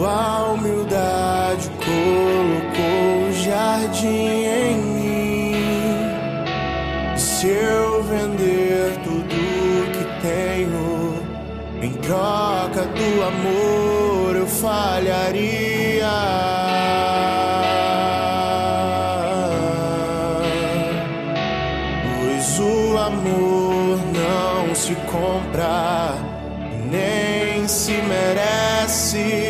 Sua humildade colocou o jardim em mim. Se eu vender tudo que tenho em troca do amor, eu falharia. se compra, nem se merece.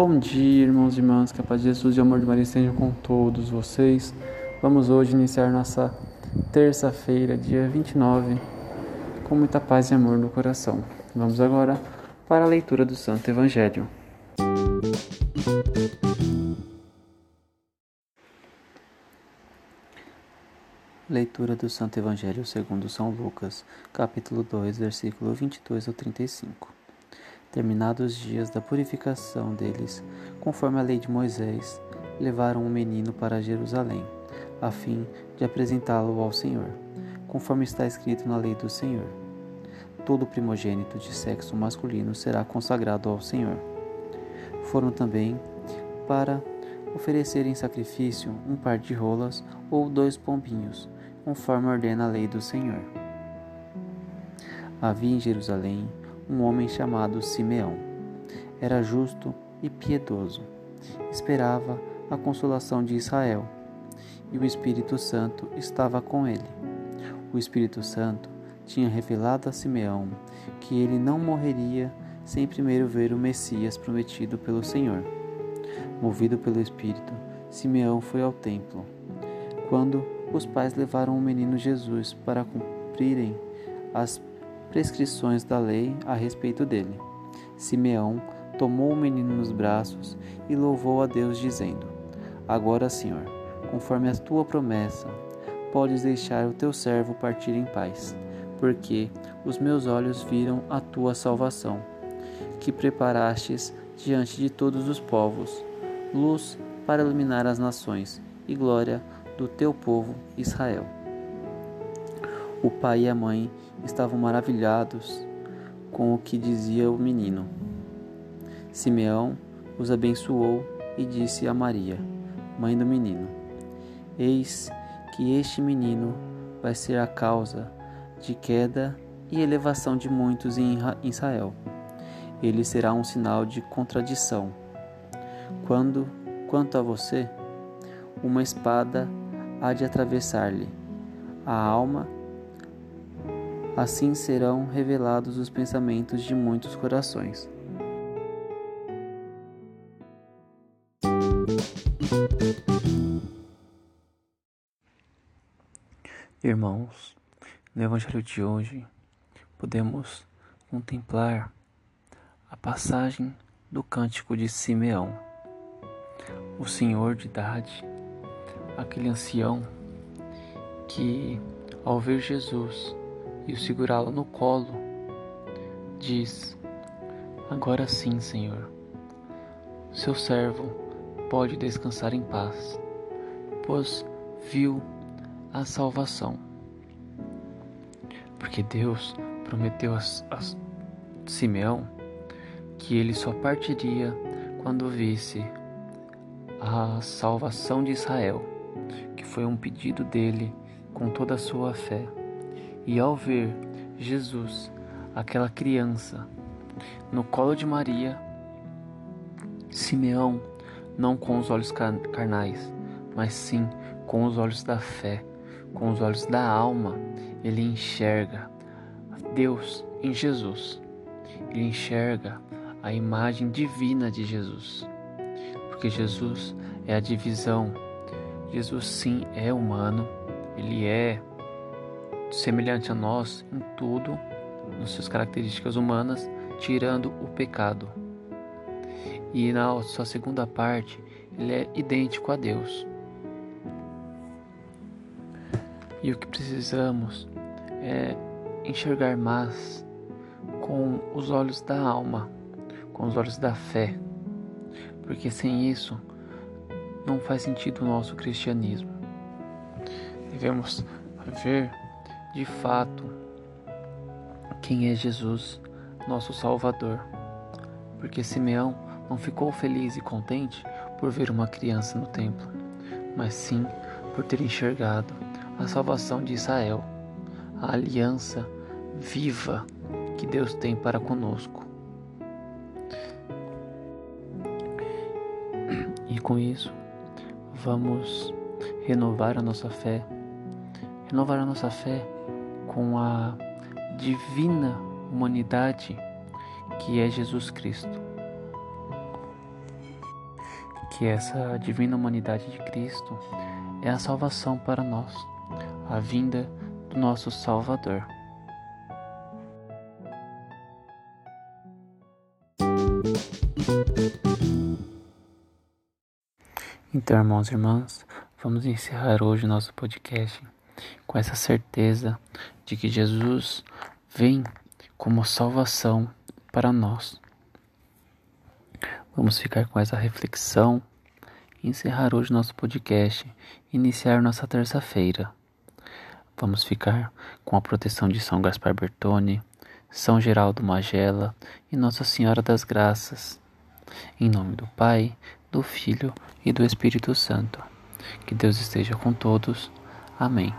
Bom dia, irmãos e irmãs, que a paz de Jesus e o amor de Maria estejam com todos vocês. Vamos hoje iniciar nossa terça-feira, dia 29, com muita paz e amor no coração. Vamos agora para a leitura do Santo Evangelho. Leitura do Santo Evangelho segundo São Lucas, capítulo 2, versículo 22 ao 35. Terminados os dias da purificação deles, conforme a lei de Moisés, levaram um menino para Jerusalém, a fim de apresentá-lo ao Senhor, conforme está escrito na lei do Senhor. Todo primogênito de sexo masculino será consagrado ao Senhor. Foram também para oferecer em sacrifício um par de rolas ou dois pombinhos, conforme ordena a lei do Senhor. Havia em Jerusalém um homem chamado Simeão. Era justo e piedoso. Esperava a consolação de Israel, e o Espírito Santo estava com ele. O Espírito Santo tinha revelado a Simeão que ele não morreria sem primeiro ver o Messias prometido pelo Senhor. Movido pelo Espírito, Simeão foi ao templo. Quando os pais levaram o menino Jesus para cumprirem as prescrições da lei a respeito dele. Simeão tomou o menino nos braços e louvou a Deus, dizendo: Agora, Senhor, conforme a tua promessa, podes deixar o teu servo partir em paz, porque os meus olhos viram a tua salvação, que preparastes diante de todos os povos, luz para iluminar as nações e glória do teu povo Israel. O pai e a mãe estavam maravilhados com o que dizia o menino. Simeão os abençoou e disse a Maria, mãe do menino: Eis que este menino vai ser a causa de queda e elevação de muitos em Israel. Ele será um sinal de contradição. Quando, quanto a você, uma espada há de atravessar-lhe a alma. Assim serão revelados os pensamentos de muitos corações. Irmãos, no Evangelho de hoje podemos contemplar a passagem do cântico de Simeão. O Senhor de idade aquele ancião que, ao ver Jesus e o segurá-lo no colo, diz: Agora sim, Senhor, seu servo pode descansar em paz, pois viu a salvação. Porque Deus prometeu a, a Simeão que ele só partiria quando visse a salvação de Israel que foi um pedido dele com toda a sua fé. E ao ver Jesus, aquela criança, no colo de Maria, Simeão, não com os olhos carnais, mas sim com os olhos da fé, com os olhos da alma, ele enxerga Deus em Jesus. Ele enxerga a imagem divina de Jesus. Porque Jesus é a divisão Jesus sim é humano, ele é semelhante a nós em tudo, nas suas características humanas, tirando o pecado. E na sua segunda parte, ele é idêntico a Deus. E o que precisamos é enxergar mais com os olhos da alma, com os olhos da fé, porque sem isso não faz sentido o nosso cristianismo. Devemos ver de fato quem é Jesus, nosso Salvador, porque Simeão não ficou feliz e contente por ver uma criança no templo, mas sim por ter enxergado a salvação de Israel, a aliança viva que Deus tem para conosco. E com isso, vamos renovar a nossa fé, renovar a nossa fé com a divina humanidade que é Jesus Cristo. Que essa divina humanidade de Cristo é a salvação para nós, a vinda do nosso Salvador. Então, irmãos e irmãs, vamos encerrar hoje o nosso podcast com essa certeza de que Jesus vem como salvação para nós. Vamos ficar com essa reflexão encerrar hoje nosso podcast iniciar nossa terça-feira. Vamos ficar com a proteção de São Gaspar Bertone, São Geraldo Magela e Nossa Senhora das Graças. Em nome do Pai, do Filho e do Espírito Santo. Que Deus esteja com todos. Amém.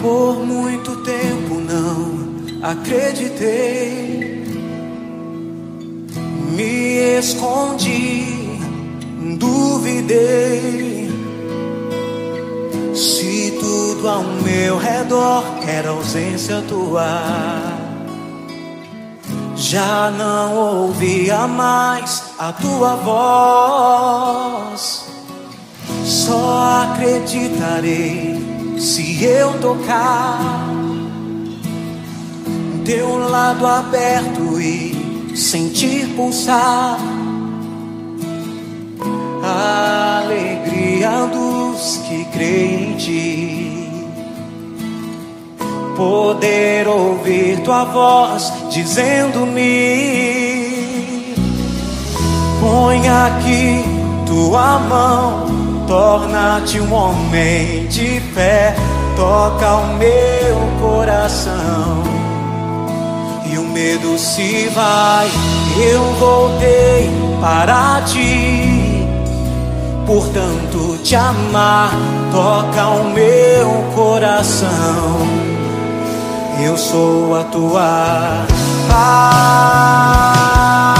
Por muito tempo não acreditei me escondi, duvidei. Ao meu redor era ausência tua, já não ouvia mais a tua voz. Só acreditarei se eu tocar teu lado aberto e sentir pulsar a alegria dos que creem em ti. Poder ouvir tua voz dizendo-me: Põe aqui tua mão, torna-te um homem de fé, toca o meu coração e o medo se vai. Eu voltei para ti, portanto te amar toca o meu coração eu sou a tua paz.